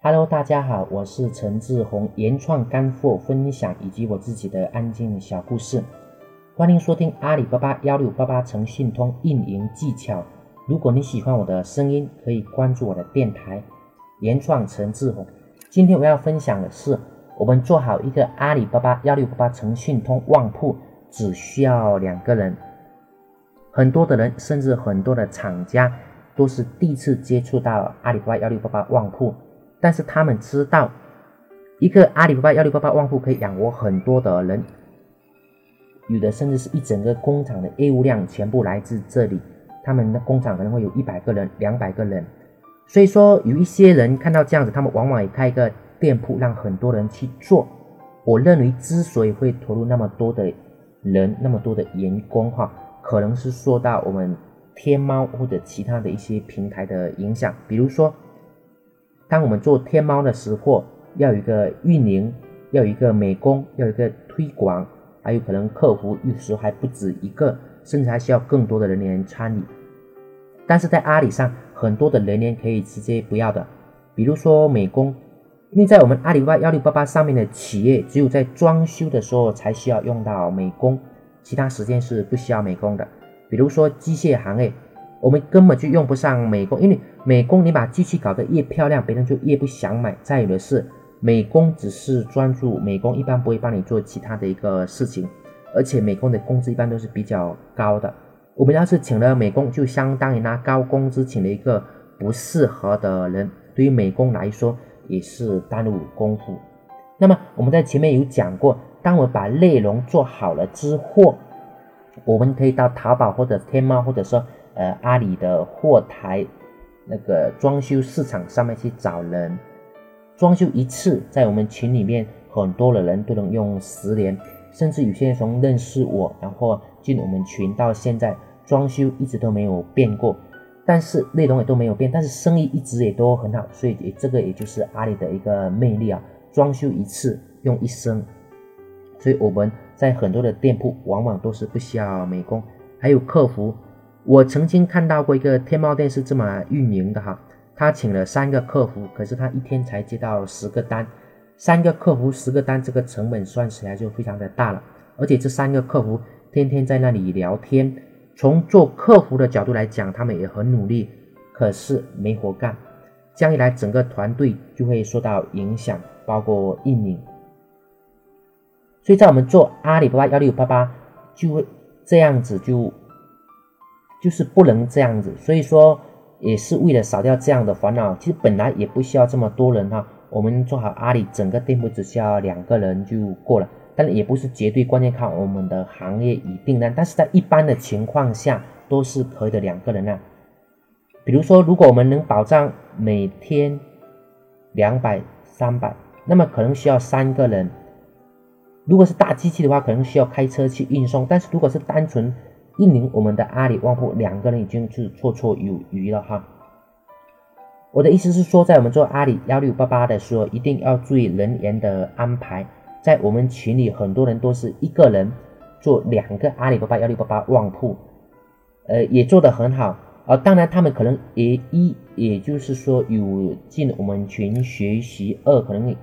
Hello，大家好，我是陈志宏，原创干货分享以及我自己的安静小故事，欢迎收听阿里巴巴幺六八八诚信通运营技巧。如果你喜欢我的声音，可以关注我的电台原创陈志宏。今天我要分享的是，我们做好一个阿里巴巴幺六八八诚信通旺铺，只需要两个人。很多的人，甚至很多的厂家，都是第一次接触到阿里巴巴幺六八八旺铺。但是他们知道，一个阿里巴巴幺六八八旺铺可以养活很多的人，有的甚至是一整个工厂的业务量全部来自这里。他们的工厂可能会有一百个人、两百个人，所以说有一些人看到这样子，他们往往也开一个店铺，让很多人去做。我认为之所以会投入那么多的人、那么多的员工，哈，可能是受到我们天猫或者其他的一些平台的影响，比如说。当我们做天猫的时候，要有一个运营，要有一个美工，要有一个推广，还有可能客服有时候还不止一个，甚至还需要更多的人员参与。但是在阿里上，很多的人员可以直接不要的，比如说美工，因为在我们阿里巴巴幺六八八上面的企业，只有在装修的时候才需要用到美工，其他时间是不需要美工的。比如说机械行业。我们根本就用不上美工，因为美工你把机器搞得越漂亮，别人就越不想买。再有的是，美工只是专注美工，一般不会帮你做其他的一个事情，而且美工的工资一般都是比较高的。我们要是请了美工，就相当于拿高工资请了一个不适合的人，对于美工来说也是耽误功夫。那么我们在前面有讲过，当我把内容做好了之后，我们可以到淘宝或者天猫，或者说。呃，阿里的货台那个装修市场上面去找人，装修一次，在我们群里面很多的人都能用十年，甚至有些人从认识我，然后进我们群到现在，装修一直都没有变过，但是内容也都没有变，但是生意一直也都很好，所以这个也就是阿里的一个魅力啊，装修一次用一生，所以我们在很多的店铺往往都是不需要美工，还有客服。我曾经看到过一个天猫店是这么运营的哈，他请了三个客服，可是他一天才接到十个单，三个客服十个单，这个成本算起来就非常的大了。而且这三个客服天天在那里聊天，从做客服的角度来讲，他们也很努力，可是没活干，这样一来，整个团队就会受到影响，包括运营。所以在我们做阿里巴巴幺六八八，就会这样子就。就是不能这样子，所以说也是为了少掉这样的烦恼。其实本来也不需要这么多人哈，我们做好阿里整个店铺只需要两个人就过了。但也不是绝对关键看我们的行业与订单，但是在一般的情况下都是可以的两个人啊。比如说，如果我们能保障每天两百、三百，那么可能需要三个人。如果是大机器的话，可能需要开车去运送。但是如果是单纯运营我们的阿里旺铺，两个人已经是绰绰有余了哈。我的意思是说，在我们做阿里幺六八八的时候，一定要注意人员的安排。在我们群里，很多人都是一个人做两个阿里巴巴幺六八八旺铺，呃，也做得很好。啊，当然他们可能也一，也就是说有进我们群学习；二，可能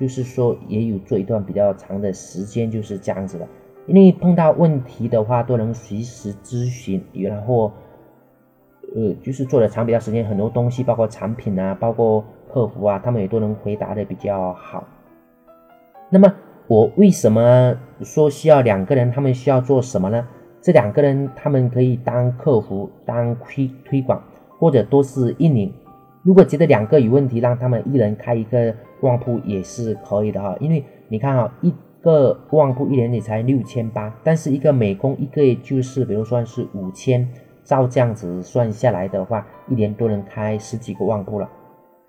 就是说也有做一段比较长的时间，就是这样子的。因为碰到问题的话，都能随时咨询，然后，呃，就是做的长比较时间，很多东西，包括产品啊，包括客服啊，他们也都能回答的比较好。那么，我为什么说需要两个人？他们需要做什么呢？这两个人，他们可以当客服，当推推广，或者都是运营。如果觉得两个有问题，让他们一人开一个旺铺也是可以的哈。因为你看哈，一。个旺铺一年也才六千八，但是一个美工一个月就是，比如说是五千，照这样子算下来的话，一年都能开十几个旺铺了。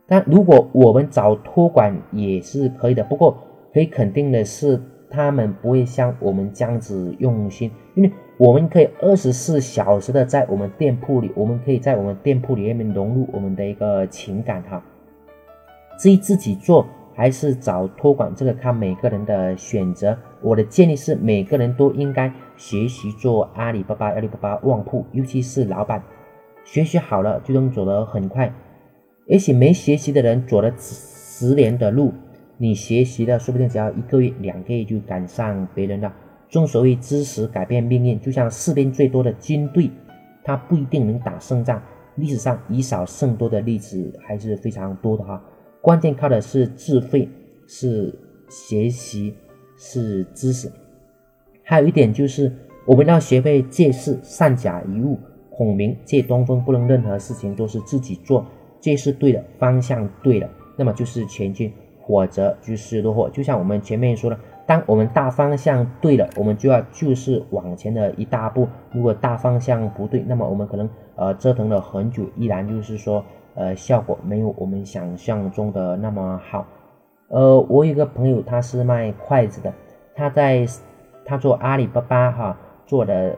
但如果我们找托管也是可以的，不过可以肯定的是，他们不会像我们这样子用心，因为我们可以二十四小时的在我们店铺里，我们可以在我们店铺里面融入我们的一个情感哈。至于自己做。还是找托管，这个看每个人的选择。我的建议是，每个人都应该学习做阿里巴巴、阿里巴巴旺铺，尤其是老板，学习好了就能走得很快。而且没学习的人走了十年的路，你学习了说不定只要一个月、两个月就赶上别人了。正所谓知识改变命运，就像士兵最多的军队，他不一定能打胜仗。历史上以少胜多的例子还是非常多的哈。关键靠的是智慧，是学习，是知识。还有一点就是，我们要学会借势善假一物。孔明借东风，不能任何事情都是自己做。借势对了，方向对了，那么就是前进；否则就是落后。就像我们前面说的。当我们大方向对了，我们就要就是往前的一大步。如果大方向不对，那么我们可能呃折腾了很久，依然就是说呃效果没有我们想象中的那么好。呃，我有个朋友他是卖筷子的，他在他做阿里巴巴哈做了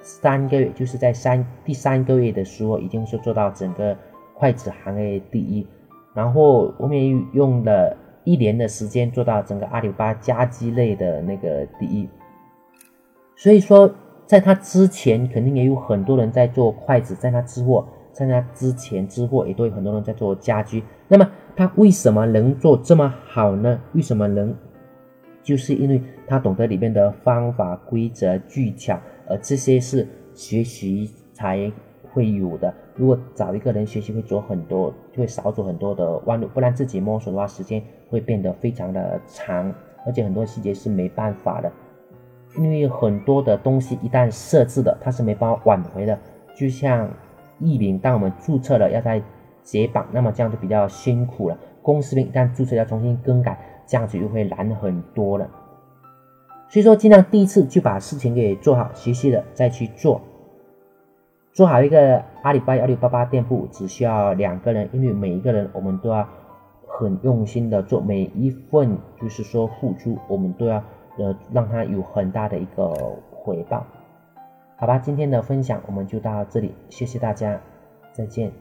三个月，就是在三第三个月的时候，已经是做到整个筷子行业第一，然后后面用了。一年的时间做到整个阿里巴巴家居类的那个第一，所以说在他之前肯定也有很多人在做筷子，在他之后，在他之前之后也都有很多人在做家居。那么他为什么能做这么好呢？为什么能？就是因为他懂得里面的方法、规则、技巧，而这些是学习才会有的。如果找一个人学习，会走很多，就会少走很多的弯路。不然自己摸索的话，时间。会变得非常的长，而且很多细节是没办法的，因为很多的东西一旦设置的，它是没办法挽回的。就像艺名，当我们注册了要再解绑，那么这样就比较辛苦了。公司名一旦注册要重新更改，这样子又会难很多了。所以说，尽量第一次就把事情给做好，学习了再去做。做好一个阿里巴巴幺六八八店铺只需要两个人，因为每一个人我们都要。很用心的做每一份，就是说付出，我们都要呃让他有很大的一个回报，好吧？今天的分享我们就到这里，谢谢大家，再见。